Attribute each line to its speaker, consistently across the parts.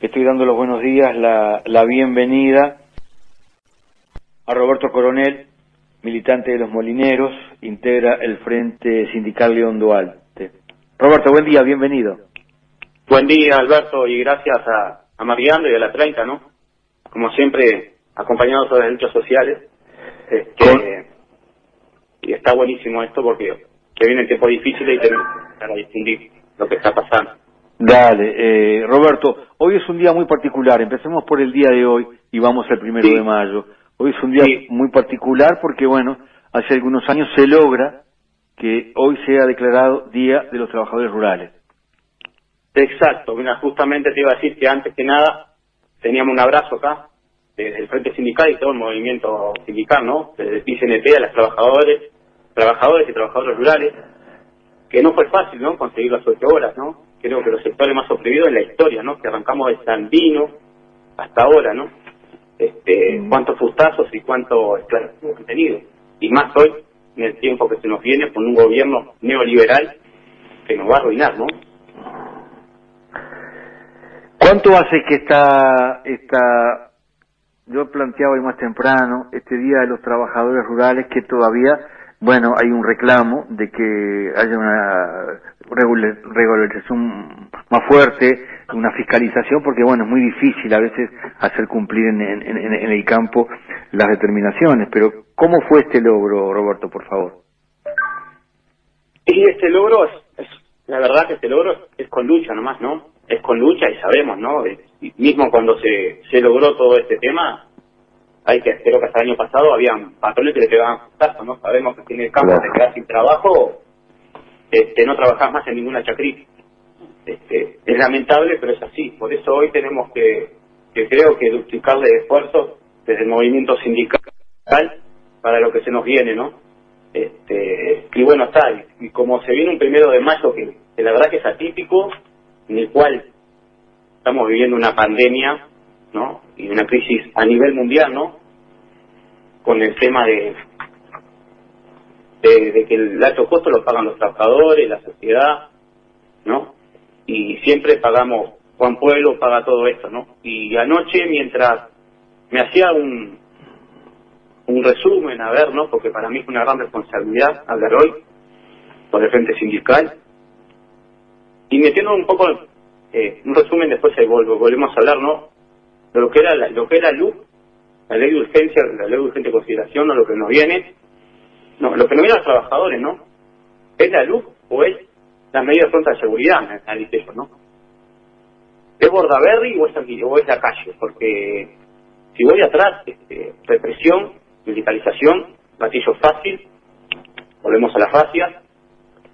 Speaker 1: Estoy dando los buenos días, la, la bienvenida a Roberto Coronel, militante de los Molineros, integra el Frente Sindical León Duarte. Roberto, buen día, bienvenido.
Speaker 2: Buen día, Alberto, y gracias a, a Mariano y a la 30, ¿no? Como siempre, acompañados de luchas sociales. Este, y está buenísimo esto porque que vienen tiempos difíciles y tenemos que distinguir lo que está pasando.
Speaker 1: Dale, eh, Roberto, hoy es un día muy particular. Empecemos por el día de hoy y vamos al primero de mayo. Hoy es un día muy particular porque, bueno, hace algunos años se logra que hoy sea declarado Día de los Trabajadores Rurales.
Speaker 2: Exacto, mira, justamente te iba a decir que antes que nada teníamos un abrazo acá desde el Frente Sindical y todo el movimiento sindical, ¿no? Desde el a los trabajadores, trabajadores y trabajadoras rurales, que no fue fácil, ¿no? Conseguir las ocho horas, ¿no? Creo que los sectores más oprimidos en la historia, ¿no? Que arrancamos de Sandino hasta ahora, ¿no? Este, mm. cuántos fustazos y cuánto esclavismo han tenido. Y más hoy, en el tiempo que se nos viene, con un gobierno neoliberal que nos va a arruinar, ¿no?
Speaker 1: ¿Cuánto hace que está, está, yo planteaba hoy más temprano, este Día de los Trabajadores Rurales que todavía bueno, hay un reclamo de que haya una regularización más fuerte, una fiscalización, porque bueno, es muy difícil a veces hacer cumplir en, el campo las determinaciones. Pero, ¿cómo fue este logro, Roberto, por favor?
Speaker 2: Y este logro, es, la verdad que este logro es con lucha nomás, ¿no? Es con lucha y sabemos, ¿no? mismo cuando se, se logró todo este tema, hay que, creo que hasta el año pasado habían patrones que le pegaban putazos, ¿no? Sabemos que tiene el campo de quedar sin trabajo, este, no trabajas más en ninguna chacrí. Este, es lamentable, pero es así. Por eso hoy tenemos que, que creo que duplicarle esfuerzos desde el movimiento sindical para lo que se nos viene, ¿no? Este, y bueno, está, y, como se viene un primero de mayo que, que la verdad que es atípico, en el cual estamos viviendo una pandemia, ¿no? Y una crisis a nivel mundial, ¿no? Con el tema de, de, que el alto costo lo pagan los trabajadores, la sociedad, ¿no? Y siempre pagamos, Juan Pueblo paga todo esto, ¿no? Y anoche, mientras me hacía un, un resumen, a ver, ¿no? Porque para mí es una gran responsabilidad hablar hoy por el Frente Sindical. Y metiendo un poco, eh, un resumen, después ahí volvemos a hablar, ¿no? De lo que era la, lo que era luz la ley de urgencia, la ley de urgente consideración, no lo que nos viene, no, lo que nos viene a los trabajadores, ¿no? ¿Es la luz o es las medidas prontas de seguridad, yo, ¿no? ¿Es Bordaberry o es, o es la calle? Porque si voy atrás, este, represión, militarización, gatillo fácil, volvemos a las racias,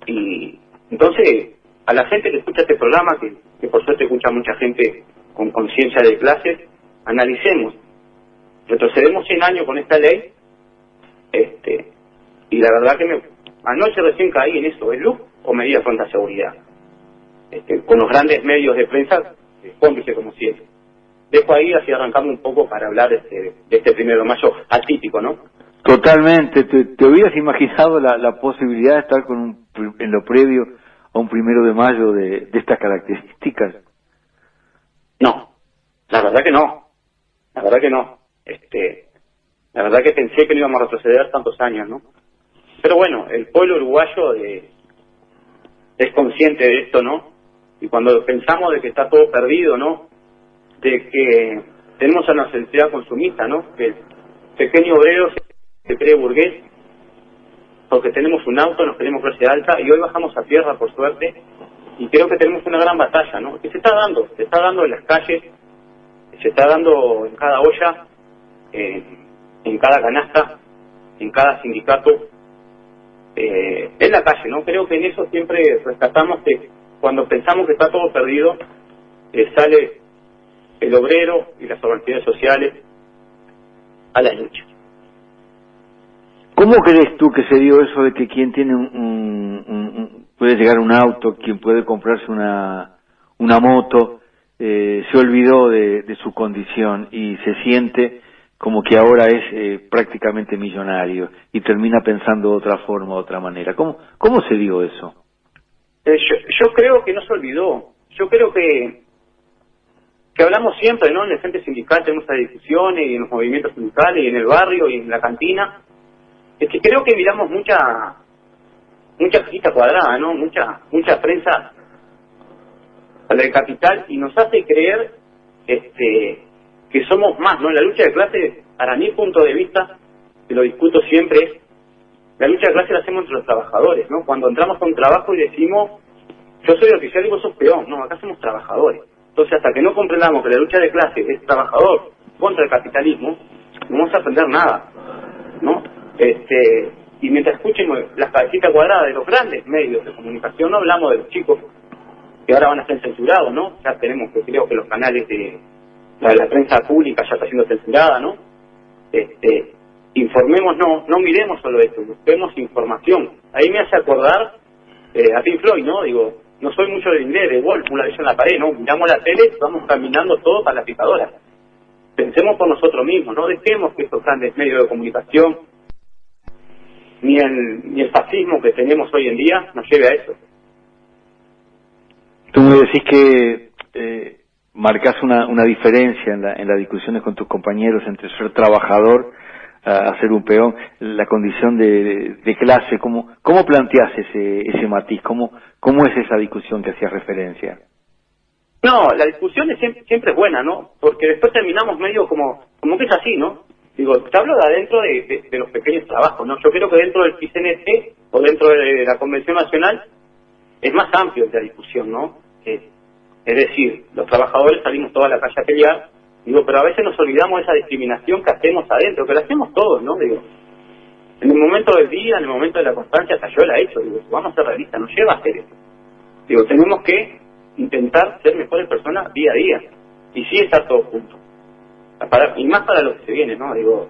Speaker 2: y entonces a la gente que escucha este programa, que, por suerte escucha mucha gente con conciencia de clase, analicemos retrocedemos 100 años con esta ley, este, y la verdad que me, anoche recién caí en eso, ¿es luz o medida de seguridad? Este, con los grandes medios de prensa, cómplice como siempre. Dejo ahí así arrancando un poco para hablar de este, de este primero de mayo atípico, ¿no?
Speaker 1: Totalmente. ¿Te, hubieras imaginado la, la, posibilidad de estar con un, en lo previo a un primero de mayo de, de estas características?
Speaker 2: No, la verdad que no. La verdad que no. Este, la verdad que pensé que no íbamos a retroceder tantos años, ¿no? Pero bueno, el pueblo uruguayo eh, es consciente de esto, ¿no? Y cuando pensamos de que está todo perdido, ¿no? De que tenemos a una sociedad consumista, ¿no? Que el pequeño obrero se cree burgués, porque tenemos un auto, nos queremos clase alta, y hoy bajamos a tierra, por suerte, y creo que tenemos una gran batalla, ¿no? Que se está dando, se está dando en las calles, se está dando en cada olla, en cada canasta, en cada sindicato, eh, en la calle, ¿no? Creo que en eso siempre rescatamos que cuando pensamos que está todo perdido, eh, sale el obrero y las organizaciones sociales a la lucha.
Speaker 1: ¿Cómo crees tú que se dio eso de que quien tiene un, puede llegar un auto, quien puede comprarse una, moto, eh, se olvidó de, su condición y se siente como que ahora es eh, prácticamente millonario y termina pensando de otra forma, de otra manera. ¿Cómo, se dio eso?
Speaker 2: Eh, yo, creo que no se olvidó. Yo creo que que hablamos siempre, ¿no? En el frente sindical tenemos estas discusiones y en los movimientos sindicales y en el barrio y en la cantina, es que creo que miramos mucha mucha cita cuadrada, ¿no? Mucha mucha prensa a la capital y nos hace creer este que somos más, ¿no? La lucha de clase, para mi punto de vista, que lo discuto siempre, es la lucha de clase la hacemos entre los trabajadores, ¿no? Cuando entramos un trabajo y decimos, yo soy oficial y vos sos peón, no, acá somos trabajadores. Entonces, hasta que no comprendamos que la lucha de clase es trabajador contra el capitalismo, no vamos a aprender nada, ¿no? Este, y mientras escuchemos las cabecitas cuadradas de los grandes medios de comunicación, no hablamos de los chicos que ahora van a ser censurados, ¿no? Ya tenemos que creo que los canales de la, prensa pública ya está siendo censurada, ¿no? Este, informemos, no, miremos solo esto, busquemos información. Ahí me hace acordar eh, a Pink Floyd, ¿no? Digo, no soy mucho de inglés, de Wolf, una visión en la pared, ¿no? Miramos la tele, vamos caminando todo para la picadora. Pensemos por nosotros mismos, no dejemos que estos grandes medios de comunicación, ni el, ni el fascismo que tenemos hoy en día, nos lleve a eso.
Speaker 1: Tú me decís que eh, marcas una, una diferencia en, la, en las discusiones con tus compañeros entre ser trabajador a, ser un peón, la condición de, de clase, ¿cómo, cómo planteas ese, ese matiz? ¿Cómo, ¿Cómo es esa discusión que hacías referencia?
Speaker 2: No, la discusión es siempre, siempre es buena, ¿no? Porque después terminamos medio como, como que es así, ¿no? Digo, te hablo de adentro de, los pequeños trabajos, ¿no? Yo creo que dentro del PCNT o dentro de la Convención Nacional es más amplio la discusión, ¿no? Eh, es decir, los trabajadores salimos toda la calle a pelear Digo, pero a veces nos olvidamos de esa discriminación que hacemos adentro, que la hacemos todos, ¿no? Digo, en el momento del día, en el momento de la constancia, hasta yo la he hecho. Digo, vamos a ser realistas, nos lleva a hacer eso. Digo, tenemos que intentar ser mejores personas día a día. Y sí estar todos juntos. Y más para lo que se viene, ¿no? Digo,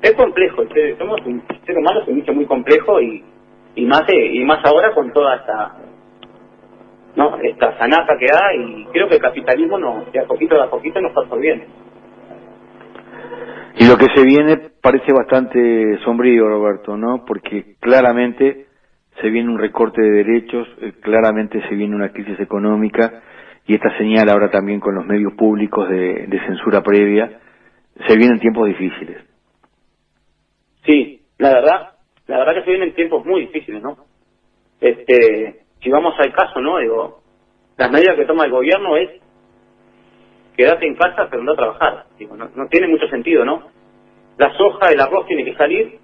Speaker 2: es complejo, somos un ser humano es mucho muy complejo y, y más y más ahora con toda esta no esta sanata que hay y creo que el capitalismo no de a poquito a poquito nos está bien.
Speaker 1: Y lo que se viene parece bastante sombrío Roberto no porque claramente se viene un recorte de derechos eh, claramente se viene una crisis económica y esta señal ahora también con los medios públicos de, de censura previa se vienen tiempos difíciles.
Speaker 2: Sí la verdad la verdad que se vienen tiempos muy difíciles no este si vamos al caso, ¿no? Digo, las medidas que toma el gobierno es quedarte en casa pero no trabajar. Digo, no, tiene mucho sentido, ¿no? La soja, el arroz tiene que salir,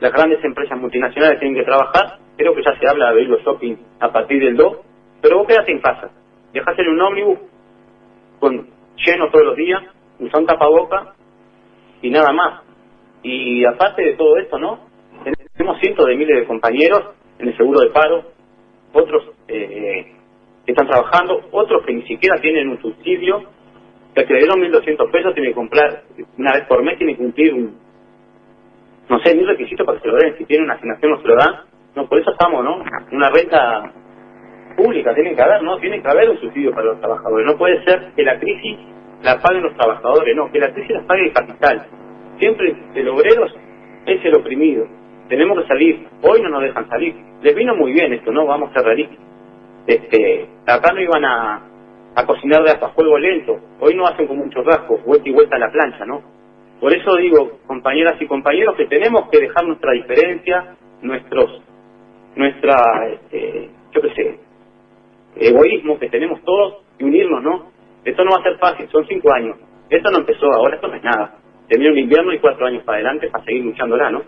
Speaker 2: las grandes empresas multinacionales tienen que trabajar, creo que ya se habla de ir los shopping a partir del 2, pero vos quedate en casa, dejás en un ómnibus con lleno todos los días, usa un tapaboca y nada más. Y aparte de todo esto, ¿no? Tenemos cientos de miles de compañeros en el seguro de paro, otros eh, que están trabajando, otros que ni siquiera tienen un subsidio, que le dieron 1.200 pesos tiene que comprar una vez por mes, tiene que cumplir un, no sé, un requisito para que se lo den, si tiene una asignación no se lo dan, no, por eso estamos, ¿no? Una renta pública tiene que haber, ¿no? Tiene que haber un subsidio para los trabajadores, no puede ser que la crisis la paguen los trabajadores, no, que la crisis la pague el capital. Siempre el obrero es el oprimido, tenemos que salir, hoy no nos dejan salir, les vino muy bien esto, ¿no? Vamos a realistas. Este, acá no iban a, a cocinar de hasta fuego lento, hoy no hacen como un churrasco, vuelta y vuelta a la plancha, ¿no? Por eso digo, compañeras y compañeros, que tenemos que dejar nuestra diferencia, nuestros, nuestra, este, yo qué sé, egoísmo que tenemos todos y unirnos, ¿no? Esto no va a ser fácil, son cinco años. Esto no empezó ahora, esto no es nada. Termina un invierno y cuatro años para adelante para seguir luchándola, ¿no?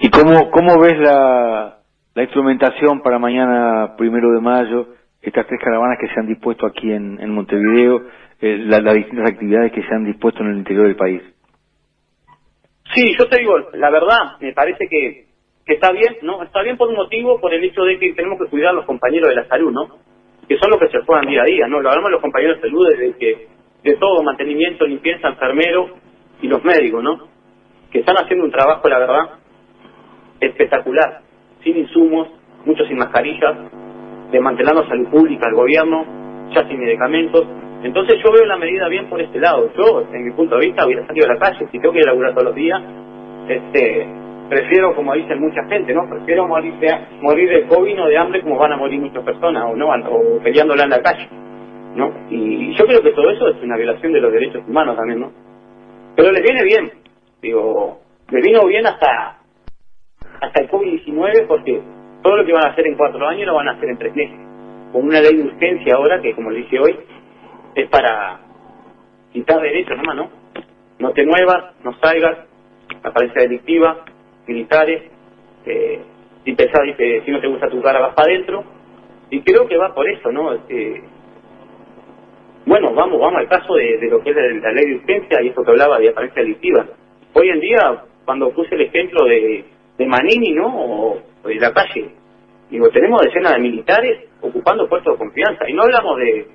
Speaker 1: ¿Y cómo, cómo ves la, la instrumentación para mañana, primero de mayo, estas tres caravanas que se han dispuesto aquí en, Montevideo, eh, las distintas actividades que se han dispuesto en el interior del país?
Speaker 2: Sí, yo te digo, la verdad, me parece que, está bien, ¿no? Está bien por un motivo, por el hecho de que tenemos que cuidar a los compañeros de la salud, ¿no? Que son los que se juegan día a día, ¿no? Lo hablamos de los compañeros de salud desde que, de todo, mantenimiento, limpieza, enfermero y los médicos, ¿no? Que están haciendo un trabajo, la verdad, espectacular, sin insumos, muchos sin mascarillas, desmantelando salud pública, el gobierno, ya sin medicamentos. Entonces yo veo la medida bien por este lado. Yo, en mi punto de vista, hubiera salido a la calle, si tengo que laburar todos los días, este, prefiero, como dicen mucha gente, ¿no? Prefiero morir de, morir de COVID o de hambre como van a morir muchas personas, o no, o peleándola en la calle. ¿no? Y yo creo que todo eso es una violación de los derechos humanos también, ¿no? Pero les viene bien, digo, les vino bien hasta hasta el COVID-19 porque todo lo que van a hacer en cuatro años lo van a hacer en tres meses. Con una ley de urgencia ahora que, como le dije hoy, es para quitar derechos nomás, ¿no? No te muevas, no salgas, apariencia delictiva, militares, eh, si pensás, dice, si no te gusta tu cara vas para adentro, y creo que va por eso, ¿no? Eh, bueno, vamos, vamos al caso de, lo que es la, ley de urgencia y eso que hablaba de apariencia delictiva. Hoy en día, cuando puse el ejemplo de, de Manini, ¿no? O, de la calle, digo, tenemos decenas de militares ocupando puestos de confianza y no hablamos de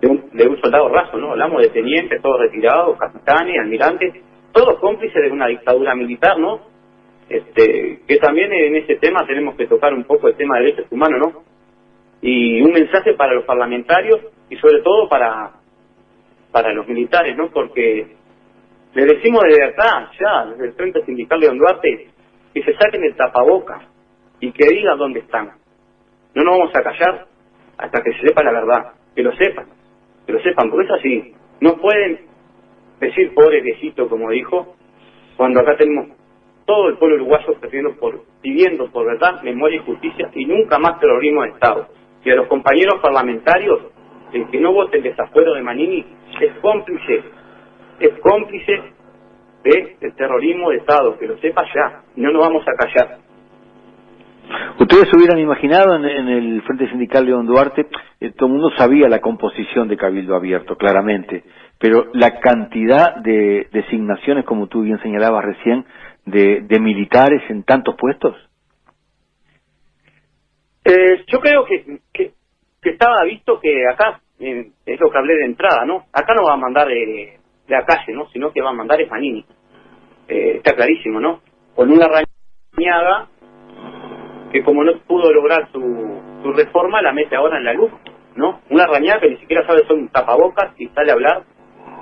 Speaker 2: de un, de un soldado raso, ¿no? Hablamos de tenientes, todos retirados, capitanes, almirantes, todos cómplices de una dictadura militar, ¿no? Este, que también en ese tema tenemos que tocar un poco el tema de derechos humanos, ¿no? Y un mensaje para los parlamentarios y sobre todo para, para los militares, ¿no? Porque le decimos desde acá, ya, desde el Frente Sindical Don Duarte, que se saquen el tapabocas y que digan dónde están. No nos vamos a callar hasta que se sepa la verdad, que lo sepan, que lo sepan, porque es así. No pueden decir pobre viejito, como dijo, cuando acá tenemos todo el pueblo uruguayo pidiendo por, pidiendo por verdad, memoria y justicia y nunca más terrorismo de Estado. Y a los compañeros parlamentarios, el que no vote el desafuero de Manini es cómplice, es cómplice de, del terrorismo de Estado, que lo sepa ya, no nos vamos a callar.
Speaker 1: Ustedes hubieran imaginado en, el Frente Sindical de Don Duarte, eh, todo el mundo sabía la composición de Cabildo Abierto, claramente, pero la cantidad de designaciones, como tú bien señalabas recién, de, de militares en tantos puestos.
Speaker 2: Eh, yo creo que, que, estaba visto que acá, es lo que hablé de entrada, ¿no? Acá no va a mandar de, de la calle, ¿no? Sino que va a mandar es Manini. Eh, está clarísimo, ¿no? Con una rañada que como no pudo lograr su, su reforma, la mete ahora en la luz, ¿no? Una rañada que ni siquiera sabe son tapabocas y sale a hablar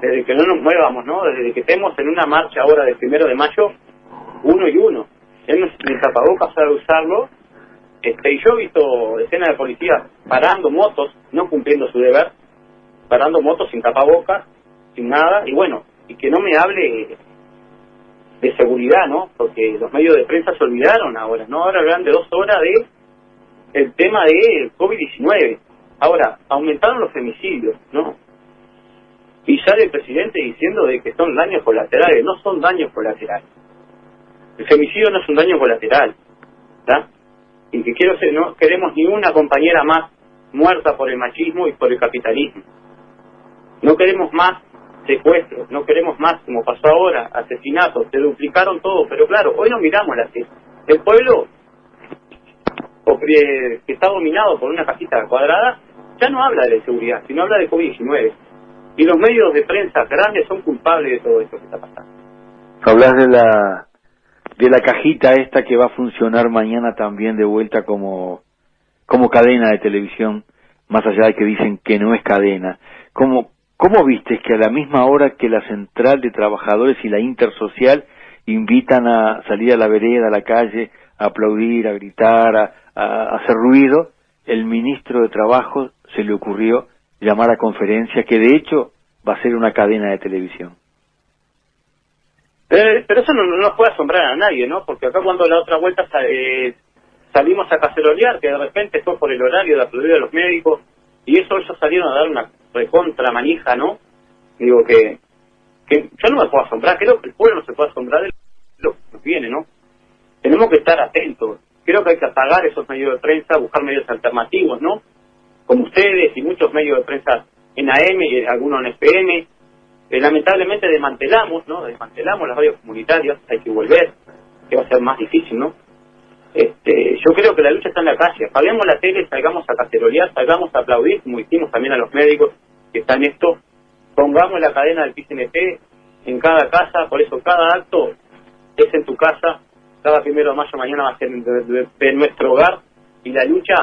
Speaker 2: desde que no nos muevamos, ¿no? Desde que estemos en una marcha ahora del primero de mayo, uno y uno. Él no tapabocas sabe usarlo, este, y yo he visto decenas de policías parando motos, no cumpliendo su deber, parando motos sin tapabocas, sin nada, y bueno, y que no me hable de seguridad, ¿no? Porque los medios de prensa se olvidaron ahora, ¿no? Ahora hablan de dos horas de el tema del COVID-19. Ahora, aumentaron los femicidios, ¿no? Y sale el presidente diciendo de que son daños colaterales. No son daños colaterales. El femicidio no es un daño colateral, ¿está? Y que quiero ser, no queremos ni una compañera más muerta por el machismo y por el capitalismo. No queremos más secuestros, no queremos más, como pasó ahora, asesinatos, se duplicaron todo, pero claro, hoy no miramos la El pueblo que está dominado por una casita cuadrada ya no habla de seguridad, sino habla de COVID-19. Y los medios de prensa grandes son culpables de todo esto que está pasando.
Speaker 1: Hablas de la de la cajita esta que va a funcionar mañana también de vuelta como como cadena de televisión, más allá de que dicen que no es cadena. ¿Cómo, cómo viste que a la misma hora que la central de trabajadores y la intersocial invitan a salir a la vereda, a la calle, a aplaudir, a gritar, a, hacer ruido, el ministro de Trabajo se le ocurrió llamar a conferencia, que de hecho va a ser una cadena de televisión.
Speaker 2: Eh, pero eso no, nos puede asombrar a nadie, ¿no? Porque acá cuando la otra vuelta eh, salimos a cacerolear, que de repente fue por el horario de aplaudir a los médicos, y eso ellos salieron a dar una recontra manija, ¿no? Digo que, que yo no me puedo asombrar, creo que el pueblo no se puede asombrar de lo que nos viene, ¿no? Tenemos que estar atentos, creo que hay que apagar esos medios de prensa, buscar medios alternativos, ¿no? Como ustedes y muchos medios de prensa en AM y algunos en FM. Eh, lamentablemente desmantelamos, ¿no? Desmantelamos las radios comunitarias, hay que volver, que va a ser más difícil, ¿no? Este, yo creo que la lucha está en la calle. Apaguemos la tele, salgamos a cacerolear, salgamos a aplaudir, como hicimos también a los médicos en esto. Pongamos la cadena del PCNP en cada casa, por eso cada acto es en tu casa, cada primero de mayo mañana va a ser de, nuestro hogar y la lucha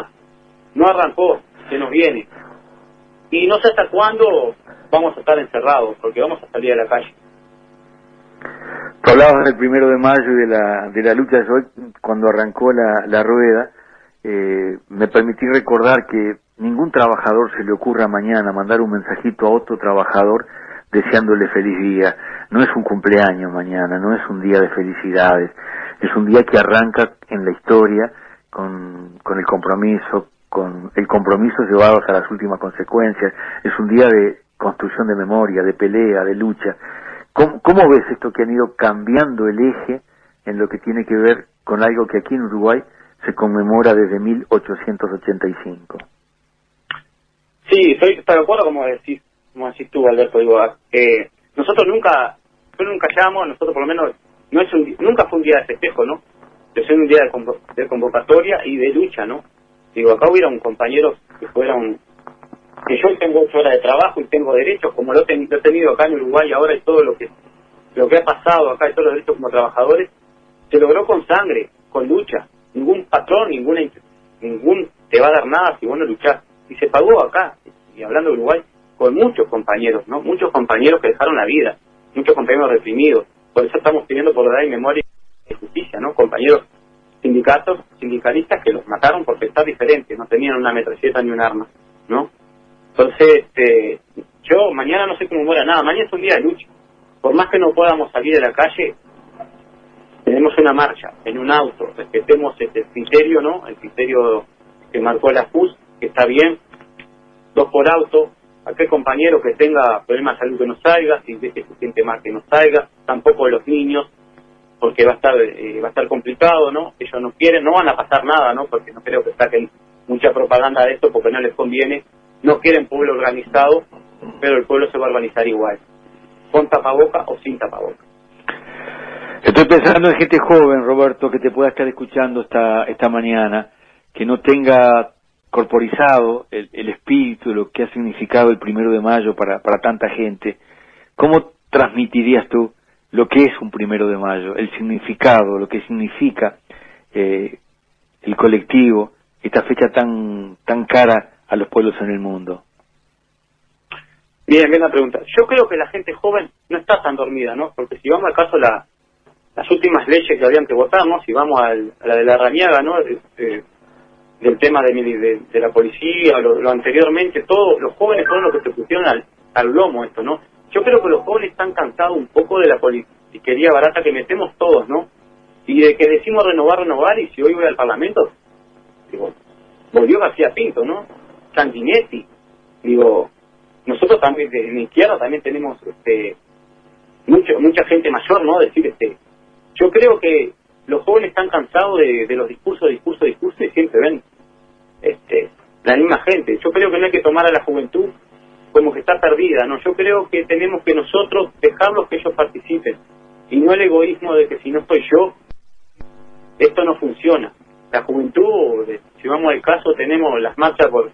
Speaker 2: no arrancó, se nos viene. Y no sé hasta cuándo vamos a estar encerrados, porque vamos a salir a la calle.
Speaker 1: Tú hablabas del primero de mayo y de la, de la lucha de hoy, cuando arrancó la, la rueda. Eh, me permití recordar que ningún trabajador se le ocurra mañana mandar un mensajito a otro trabajador deseándole feliz día. No es un cumpleaños mañana, no es un día de felicidades, es un día que arranca en la historia con, el compromiso, con el compromiso llevado hasta las últimas consecuencias. Es un día de construcción de memoria, de pelea, de lucha. ¿Cómo, ¿Cómo, ves esto que han ido cambiando el eje en lo que tiene que ver con algo que aquí en Uruguay se conmemora desde 1885?
Speaker 2: Sí, estoy, de acuerdo como decís, como decís tú, Alberto. Digo, eh, nosotros nunca, nosotros nunca llamamos, nosotros por lo menos, no es un, nunca fue un día de festejo, ¿no? Es un día de, convocatoria y de lucha, ¿no? Digo, acá hubiera un compañero que fuera un... Que yo tengo ocho horas de trabajo y tengo derechos, como lo, he tenido acá en Uruguay ahora y todo lo que lo que ha pasado acá y todos los derechos como trabajadores, se logró con sangre, con lucha. Ningún patrón, ninguna, ningún te va a dar nada si vos no luchás. Se pagó acá, y hablando de Uruguay, con muchos compañeros, ¿no? Muchos compañeros que dejaron la vida, muchos compañeros reprimidos. Por eso estamos pidiendo por la y memoria y justicia, ¿no? Compañeros sindicatos, sindicalistas que los mataron por pensar diferente, no tenían una metralleta ni un arma, ¿no? Entonces, este, yo mañana no sé cómo muera nada, mañana es un día de lucha. Por más que no podamos salir de la calle, tenemos una marcha en un auto, respetemos este criterio, ¿no? El criterio que marcó la FUS, que está bien, dos por auto, aquel compañero que tenga problemas de salud que no salga, si ve que se siente mal que no salga, tampoco los niños, porque va a estar eh, va a estar complicado, ¿no? Ellos no quieren, no van a pasar nada, ¿no? Porque no creo que saquen mucha propaganda de esto porque no les conviene. No quieren pueblo organizado, pero el pueblo se va a organizar igual, con tapaboca o sin tapaboca.
Speaker 1: Estoy pensando en gente joven, Roberto, que te pueda estar escuchando esta esta mañana, que no tenga corporizado el, el espíritu lo que ha significado el primero de mayo para, para tanta gente, ¿cómo transmitirías tú lo que es un primero de mayo, el significado, lo que significa eh, el colectivo, esta fecha tan, tan cara a los pueblos en el mundo?
Speaker 2: Bien, bien la pregunta. Yo creo que la gente joven no está tan dormida, ¿no? Porque si vamos al caso la, las últimas leyes que habían que votar, ¿no? Si vamos a la de la Raniaga, ¿no? del tema de, la policía, lo, anteriormente, todos los jóvenes fueron los que se pusieron al, lomo esto, ¿no? Yo creo que los jóvenes están cansados un poco de la politiquería barata que metemos todos, ¿no? Y de que decimos renovar, renovar, y si hoy voy al Parlamento, digo, volvió García Pinto, ¿no? Sanguinetti, digo, nosotros también, de, izquierda también tenemos este mucho, mucha gente mayor, ¿no? Decir, este, yo creo que los jóvenes están cansados de los discursos, discursos, discursos y siempre ven este, la misma gente. Yo creo que no hay que tomar a la juventud como que está perdida, ¿no? Yo creo que tenemos que nosotros dejarlos que ellos participen y no el egoísmo de que si no estoy yo, esto no funciona. La juventud, si vamos al caso, tenemos las marchas por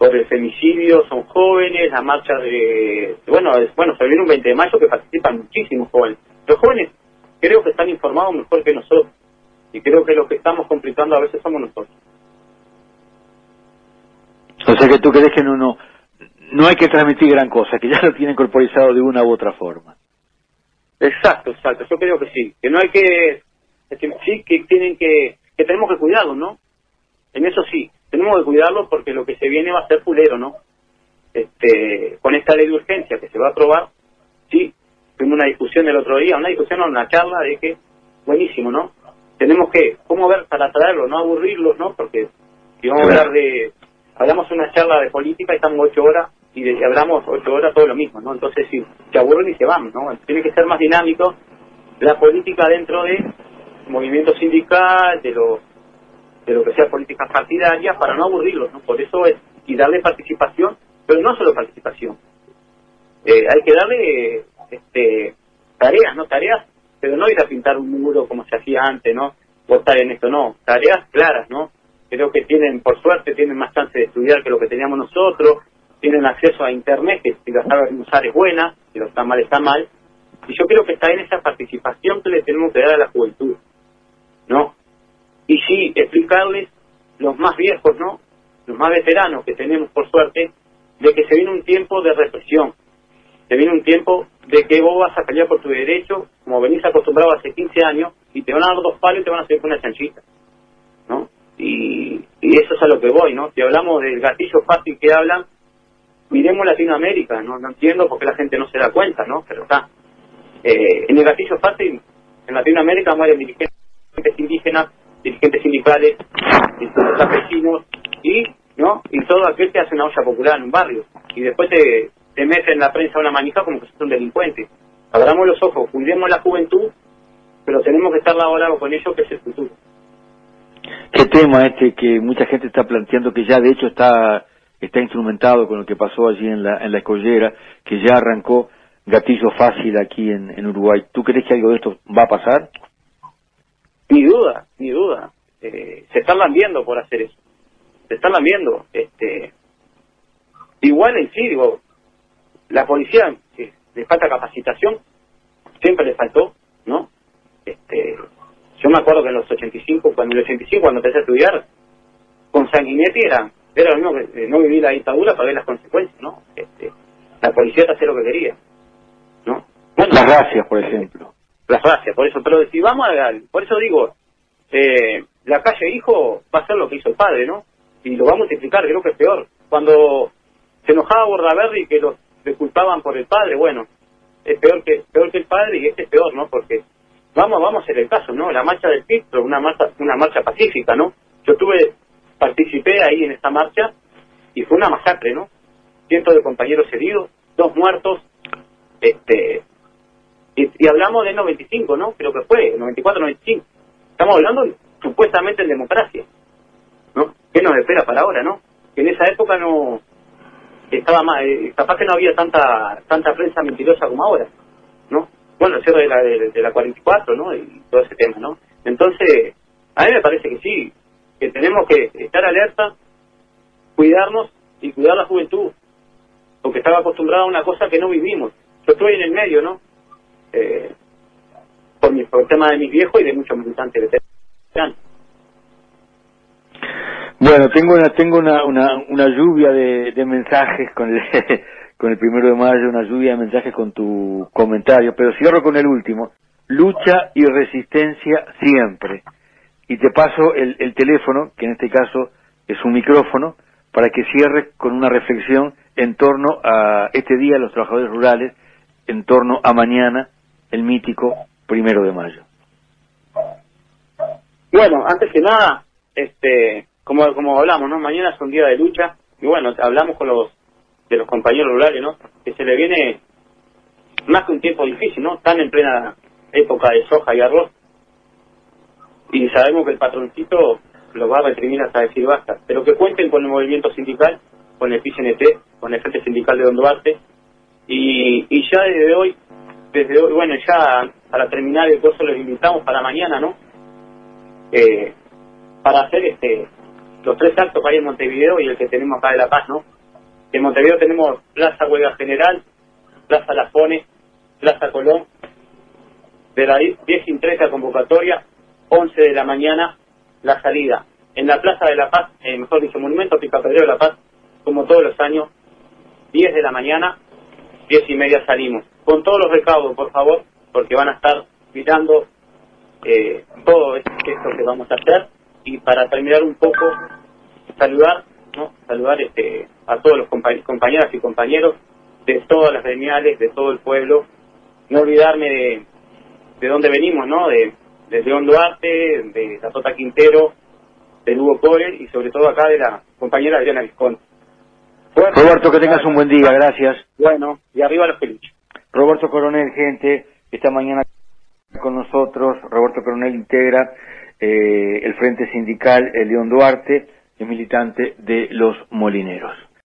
Speaker 2: por el femicidio, son jóvenes, la marcha de, bueno, bueno, se viene un 20 de mayo que participan muchísimos jóvenes. Los jóvenes creo que están informados mejor que nosotros. Y creo que lo que estamos complicando a veces somos nosotros.
Speaker 1: O sea que tú crees que no, no, no hay que transmitir gran cosa, que ya lo tienen corporizado de una u otra forma.
Speaker 2: Exacto, exacto. Yo creo que sí. Que no hay que, que sí, que tienen que, que tenemos que cuidarlo, ¿no? En eso sí, tenemos que cuidarlo porque lo que se viene va a ser fulero, ¿no? Este, con esta ley de urgencia que se va a aprobar, sí, tuvimos una discusión el otro día, una discusión, una charla de que, buenísimo, ¿no? Tenemos que, ¿cómo ver para traerlo? No aburrirlos, ¿no? Porque si vamos a hablar de, política y estamos ocho horas y hablamos ocho horas todo lo mismo, ¿no? Entonces, si se aburren y se van, ¿no? Tiene que ser más dinámico la política dentro de movimiento sindical, de lo, de lo que sea políticas partidarias, para no aburrirlos, ¿no? Por eso es, y darle participación, pero no solo participación. Eh, hay que darle este, tareas, ¿no? Tareas, pero no ir a pintar un muro como se hacía antes, ¿no? Votar en esto, no. Tareas claras, ¿no? Creo que tienen, por suerte, tienen más chance de estudiar que lo que teníamos nosotros, tienen acceso a Internet, que si lo saben usar es buena, si lo está mal está mal. Y yo creo que está en esa participación que le tenemos que dar a la juventud, ¿no? Y sí, explicarles los más viejos, ¿no? Los más veteranos que tenemos, por suerte, de que se viene un tiempo de represión, se viene un tiempo de que vos vas a pelear por tu derecho, como venís acostumbrado hace 15 años, y te van a dar dos palos y te van a hacer con una chanchita. Y, y eso es a lo que voy, ¿no? Si hablamos del gatillo fácil que hablan, miremos Latinoamérica, ¿no? No entiendo por qué la gente no se da cuenta, ¿no? Pero está. Eh, en el gatillo fácil, en Latinoamérica mueren dirigentes indígenas, dirigentes sindicales, distintos campesinos y, ¿no? Y todo aquel que hace una olla popular en un barrio. Y después te, te mete en la prensa una manija como que sos un delincuente. Abramos los ojos, cuidemos la juventud, pero tenemos que estar lado con ellos, que es el futuro.
Speaker 1: Qué tema este que mucha gente está planteando, que ya de hecho está está instrumentado con lo que pasó allí en la, en la escollera, que ya arrancó gatillo fácil aquí en, en Uruguay. ¿Tú crees que algo de esto va a pasar?
Speaker 2: Ni duda, ni duda. Eh, se están lambiendo por hacer eso. Se están lambiendo. Este, igual en sí, digo, la policía eh, le falta capacitación, siempre le faltó, ¿no? Este, yo me acuerdo que en los 85, cuando en el 85, cuando empecé a estudiar, con Sanguinetti era, era lo mismo que eh, no vivir la dictadura para ver las consecuencias, ¿no? Este, la policía hacía lo que quería, ¿no?
Speaker 1: las gracias, por ejemplo.
Speaker 2: Las gracias, por eso, pero si vamos a, por eso digo, eh, la calle hijo va a ser lo que hizo el padre, ¿no? Y lo va a multiplicar, creo que es peor. Cuando se enojaba Bordaberry que los le culpaban por el padre, bueno, es peor que peor que el padre y este es peor, ¿no? Porque vamos vamos a hacer el caso, ¿no? La marcha del Pistro, una marcha una marcha pacífica, ¿no? Yo tuve participé ahí en esta marcha y fue una masacre, ¿no? Cientos de compañeros heridos, dos muertos, este y, hablamos de 95, ¿no? Creo que fue, 94, 95. Estamos hablando supuestamente en democracia, ¿no? ¿Qué nos espera para ahora, no? Que en esa época no estaba más, eh, capaz que no había tanta tanta prensa mentirosa como ahora, ¿no? Bueno, el de la, de, la 44, ¿no? Y todo ese tema, ¿no? Entonces, a mí me parece que sí, que tenemos que estar alerta, cuidarnos y cuidar la juventud, porque estaba acostumbrada a una cosa que no vivimos. Yo estoy en el medio, ¿no? Eh, por, mi, por el tema de mis viejos y de muchos militantes de
Speaker 1: bueno, tengo una tengo una, una, una lluvia de, de mensajes con el con el primero de mayo, una lluvia de mensajes con tu comentario, pero cierro con el último. Lucha y resistencia siempre. Y te paso el, el teléfono, que en este caso es un micrófono, para que cierres con una reflexión en torno a este día de los trabajadores rurales, en torno a mañana, el mítico primero de mayo.
Speaker 2: Bueno, antes que nada, este, como, como hablamos, ¿no? Mañana es un día de lucha y bueno, hablamos con los de los compañeros rurales, ¿no? Que se le viene más que un tiempo difícil, ¿no? Están en plena época de soja y arroz y sabemos que el patroncito lo va a reprimir hasta decir basta, pero que cuenten con el movimiento sindical, con el PCNT, con el Frente Sindical de Don Duarte y, y ya desde hoy, desde hoy, bueno, ya para terminar el curso los invitamos para mañana, ¿no? Eh, para hacer este los tres actos que hay en Montevideo y el que tenemos acá de La Paz, ¿no? En Montevideo tenemos Plaza Huelga General, Plaza La Pone, Plaza Colón, de la 10 y 13 convocatoria, 11 de la mañana la salida. En la Plaza de La Paz, eh, mejor dicho, Monumento Picapedrero de La Paz, como todos los años, 10 de la mañana, 10 y media salimos. Con todos los recaudos, por favor, porque van a estar mirando eh, todo esto que vamos a hacer y para terminar un poco saludar no saludar este a todos los compañeras y compañeros de todas las gremiales de todo el pueblo. No olvidarme de, de dónde venimos no de, de León Duarte de la Tota Quintero de Hugo Core y sobre todo acá de la compañera Adriana Visconti.
Speaker 1: Roberto que tengas un buen día gracias.
Speaker 2: Bueno y arriba los peluches.
Speaker 1: Roberto Coronel gente esta mañana con nosotros Roberto Coronel integra eh, el Frente Sindical el León Duarte, militante de los Molineros.